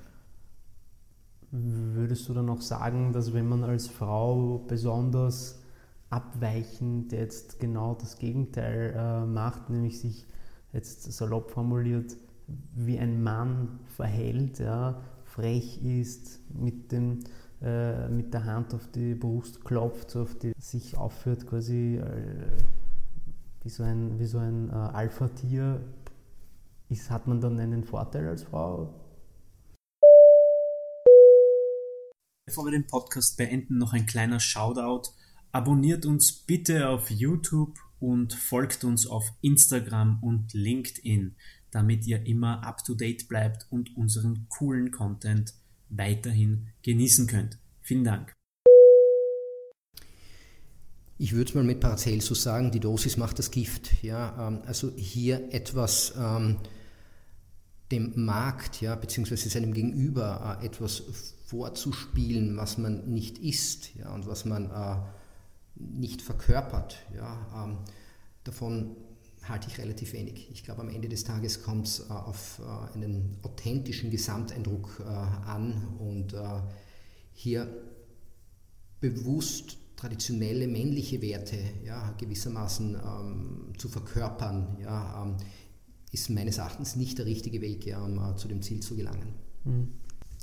Würdest du dann auch sagen, dass wenn man als Frau besonders abweichend jetzt genau das Gegenteil äh, macht, nämlich sich jetzt salopp formuliert wie ein Mann verhält, ja, frech ist, mit, dem, äh, mit der Hand auf die Brust klopft, auf die, sich aufführt quasi äh, wie so ein, wie so ein äh, Alpha-Tier, hat man dann einen Vorteil als Frau? Bevor wir den Podcast beenden, noch ein kleiner Shoutout Abonniert uns bitte auf YouTube und folgt uns auf Instagram und LinkedIn, damit ihr immer up-to-date bleibt und unseren coolen Content weiterhin genießen könnt. Vielen Dank. Ich würde es mal mit Paracelsus sagen, die Dosis macht das Gift. Ja, ähm, also hier etwas ähm, dem Markt, ja, beziehungsweise seinem Gegenüber äh, etwas vorzuspielen, was man nicht ist ja, und was man äh, nicht verkörpert. Ja, ähm, davon halte ich relativ wenig. Ich glaube, am Ende des Tages kommt es äh, auf äh, einen authentischen Gesamteindruck äh, an und äh, hier bewusst traditionelle männliche Werte ja, gewissermaßen ähm, zu verkörpern, ja, ähm, ist meines Erachtens nicht der richtige Weg, ja, um äh, zu dem Ziel zu gelangen. Hm.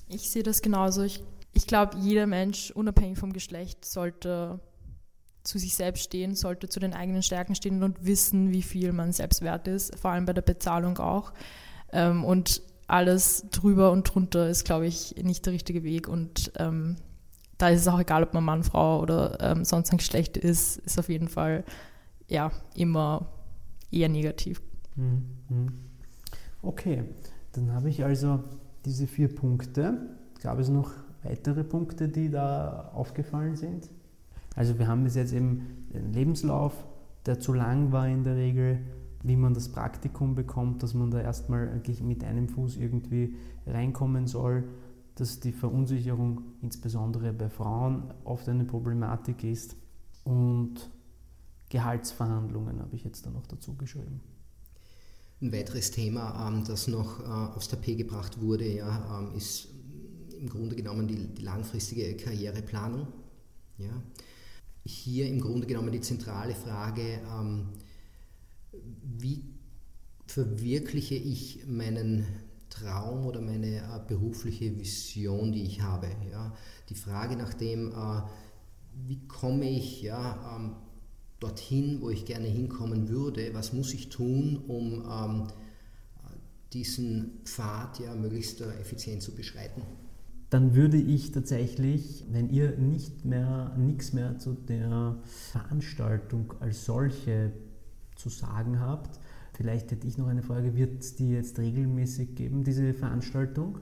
Ich sehe das genauso. Ich, ich glaube, jeder Mensch, unabhängig vom Geschlecht, sollte zu sich selbst stehen, sollte zu den eigenen Stärken stehen und wissen, wie viel man selbst wert ist, vor allem bei der Bezahlung auch. Ähm, und alles drüber und drunter ist, glaube ich, nicht der richtige Weg. Und ähm, da ist es auch egal, ob man Mann, Frau oder ähm, sonst ein Geschlecht ist, ist auf jeden Fall ja immer eher negativ. Mhm, mhm. Okay, dann habe ich also diese vier Punkte. Gab es noch weitere Punkte, die da aufgefallen sind? Also wir haben bis jetzt eben einen Lebenslauf, der zu lang war in der Regel, wie man das Praktikum bekommt, dass man da erstmal eigentlich mit einem Fuß irgendwie reinkommen soll, dass die Verunsicherung insbesondere bei Frauen oft eine Problematik ist und Gehaltsverhandlungen habe ich jetzt da noch dazu geschrieben. Ein weiteres Thema, ähm, das noch äh, aufs Tapet gebracht wurde, ähm, ist im Grunde genommen die, langfristige Karriereplanung. Hier im Grunde genommen die zentrale Frage, ähm, wie verwirkliche ich meinen Traum oder meine äh, berufliche Vision, die ich habe. Ja? Die Frage nach dem, äh, wie komme ich ja, ähm, dorthin, wo ich gerne hinkommen würde, was muss ich tun, um ähm, diesen Pfad ja möglichst äh, effizient zu beschreiten dann würde ich tatsächlich, wenn ihr nicht mehr, nichts mehr zu der Veranstaltung als solche zu sagen habt, vielleicht hätte ich noch eine Frage, wird die jetzt regelmäßig geben, diese Veranstaltung?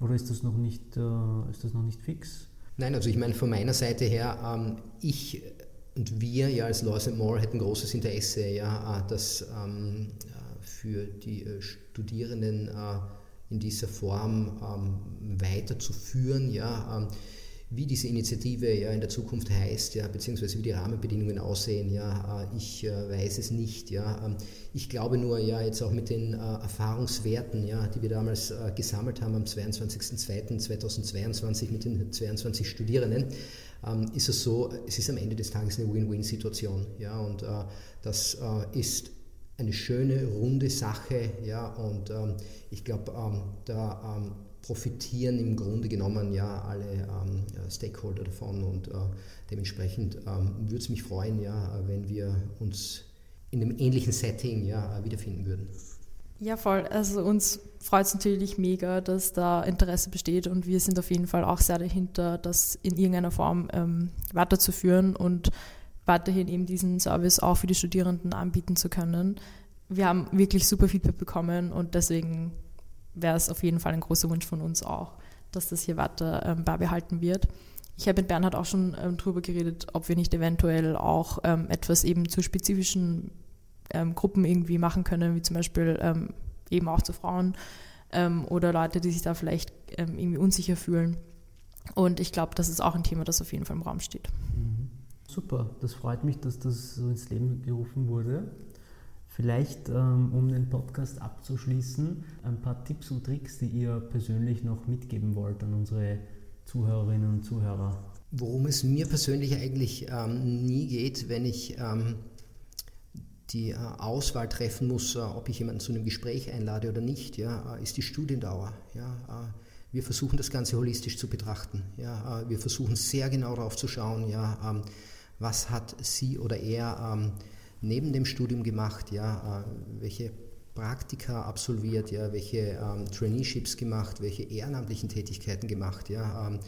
Oder ist das noch nicht, äh, ist das noch nicht fix? Nein, also ich meine von meiner Seite her, ähm, ich und wir ja als Laws and More hätten großes Interesse, ja, äh, dass ähm, äh, für die Studierenden in dieser Form ähm, weiterzuführen, ja, ähm, wie diese Initiative ja in der Zukunft heißt, ja, beziehungsweise wie die Rahmenbedingungen aussehen, ja, äh, ich äh, weiß es nicht, ja. Ähm, ich glaube nur, ja, jetzt auch mit den äh, Erfahrungswerten, ja, die wir damals äh, gesammelt haben am 22.02.2022 mit den 22 Studierenden, ähm, ist es so, es ist am Ende des Tages eine Win-Win-Situation, ja, und äh, das äh, ist eine schöne, runde Sache. Ja, und ähm, ich glaube, ähm, da ähm, profitieren im Grunde genommen ja alle ähm, Stakeholder davon und äh, dementsprechend ähm, würde es mich freuen, ja, wenn wir uns in einem ähnlichen Setting ja, wiederfinden würden. Ja, voll. Also uns freut es natürlich mega, dass da Interesse besteht und wir sind auf jeden Fall auch sehr dahinter, das in irgendeiner Form ähm, weiterzuführen und weiterhin eben diesen Service auch für die Studierenden anbieten zu können. Wir haben wirklich super Feedback bekommen und deswegen wäre es auf jeden Fall ein großer Wunsch von uns auch, dass das hier weiter ähm, beibehalten wird. Ich habe mit Bernhard auch schon ähm, darüber geredet, ob wir nicht eventuell auch ähm, etwas eben zu spezifischen ähm, Gruppen irgendwie machen können, wie zum Beispiel ähm, eben auch zu Frauen ähm, oder Leute, die sich da vielleicht irgendwie unsicher fühlen. Und ich glaube, das ist auch ein Thema, das auf jeden Fall im Raum steht. Mhm. Super, das freut mich, dass das so ins Leben gerufen wurde. Vielleicht, ähm, um den Podcast abzuschließen, ein paar Tipps und Tricks, die ihr persönlich noch mitgeben wollt an unsere Zuhörerinnen und Zuhörer. Worum es mir persönlich eigentlich ähm, nie geht, wenn ich ähm, die äh, Auswahl treffen muss, äh, ob ich jemanden zu einem Gespräch einlade oder nicht, ja, äh, ist die Studiendauer. Ja, äh, wir versuchen das Ganze holistisch zu betrachten. Ja, äh, wir versuchen sehr genau darauf zu schauen, ja, ähm, was hat sie oder er ähm, neben dem Studium gemacht, ja, äh, welche Praktika absolviert, ja, welche ähm, Traineeships gemacht, welche ehrenamtlichen Tätigkeiten gemacht, ja, ähm,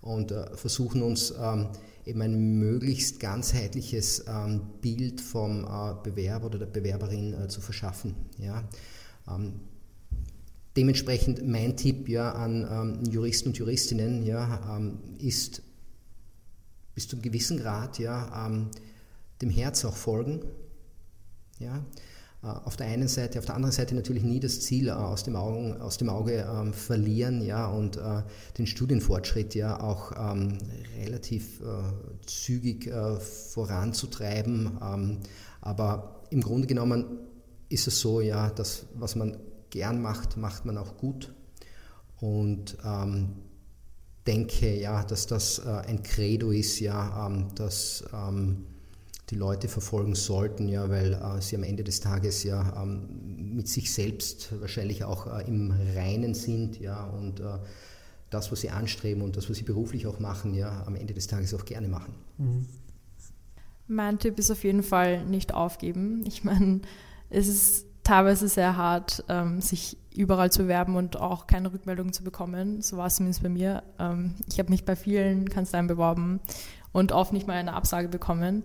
und äh, versuchen uns ähm, eben ein möglichst ganzheitliches ähm, Bild vom äh, Bewerber oder der Bewerberin äh, zu verschaffen. Ja. Ähm, dementsprechend mein Tipp ja, an ähm, Juristen und Juristinnen ja, ist bis zu gewissen Grad ja, dem Herz auch folgen. Ja? Äh, auf der einen Seite, auf der anderen Seite natürlich nie das Ziel äh, aus dem, Augen, aus dem Auge ähm, verlieren ja, und äh, den Studienfortschritt ja auch ähm, relativ äh, zügig äh, voranzutreiben. Ähm, aber im Grunde genommen ist es so, ja, dass was man gern macht, macht man auch gut. Und ähm, denke ja, dass das äh, ein Credo ist, ja, ähm, dass ähm, die Leute verfolgen sollten, ja, weil äh, sie am Ende des Tages ja ähm, mit sich selbst wahrscheinlich auch äh, im Reinen sind, ja, und äh, das, was sie anstreben und das, was sie beruflich auch machen, ja, am Ende des Tages auch gerne machen. Mhm. Mein Tipp ist auf jeden Fall nicht aufgeben. Ich meine, es ist teilweise sehr hart, ähm, sich überall zu werben und auch keine Rückmeldung zu bekommen. So war es zumindest bei mir. Ähm, ich habe mich bei vielen Kanzleien beworben und oft nicht mal eine Absage bekommen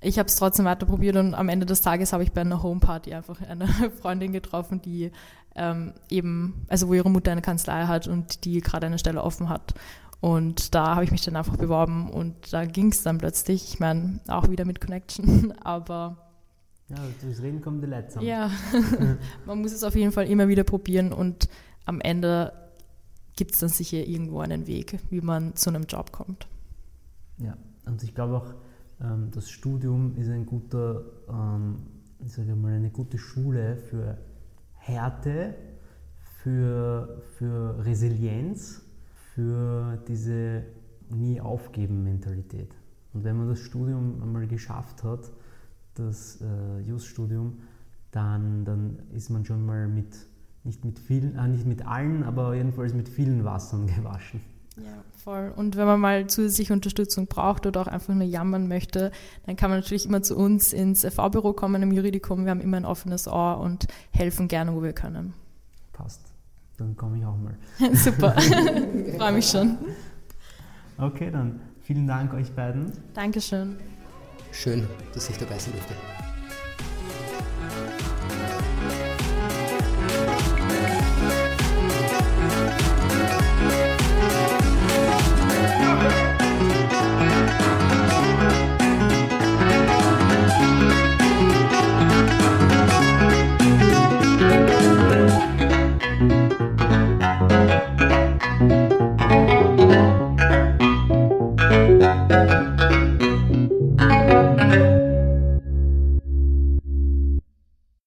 ich habe es trotzdem weiter probiert und am Ende des Tages habe ich bei einer Homeparty einfach eine Freundin getroffen, die ähm, eben, also wo ihre Mutter eine Kanzlei hat und die gerade eine Stelle offen hat. Und da habe ich mich dann einfach beworben und da ging es dann plötzlich. Ich meine, auch wieder mit Connection, aber. Ja, durchs Reden kommt die Letzte. Ja, man muss es auf jeden Fall immer wieder probieren und am Ende gibt es dann sicher irgendwo einen Weg, wie man zu einem Job kommt. Ja, und ich glaube auch, ähm, das Studium ist ein guter, ähm, ich sage mal, eine gute Schule für Härte, für, für Resilienz, für diese nie aufgeben Mentalität. Und wenn man das Studium einmal geschafft hat, das äh, Just-Studium, dann, dann ist man schon mal mit, nicht mit vielen, äh, nicht mit allen, aber jedenfalls mit vielen Wassern gewaschen. Ja, voll. Und wenn man mal zusätzliche Unterstützung braucht oder auch einfach nur jammern möchte, dann kann man natürlich immer zu uns ins FV-Büro kommen im Juridikum. Wir haben immer ein offenes Ohr und helfen gerne, wo wir können. Passt. Dann komme ich auch mal. Super. Freue mich schon. Okay, dann vielen Dank euch beiden. Dankeschön. Schön, dass ich dabei sein durfte.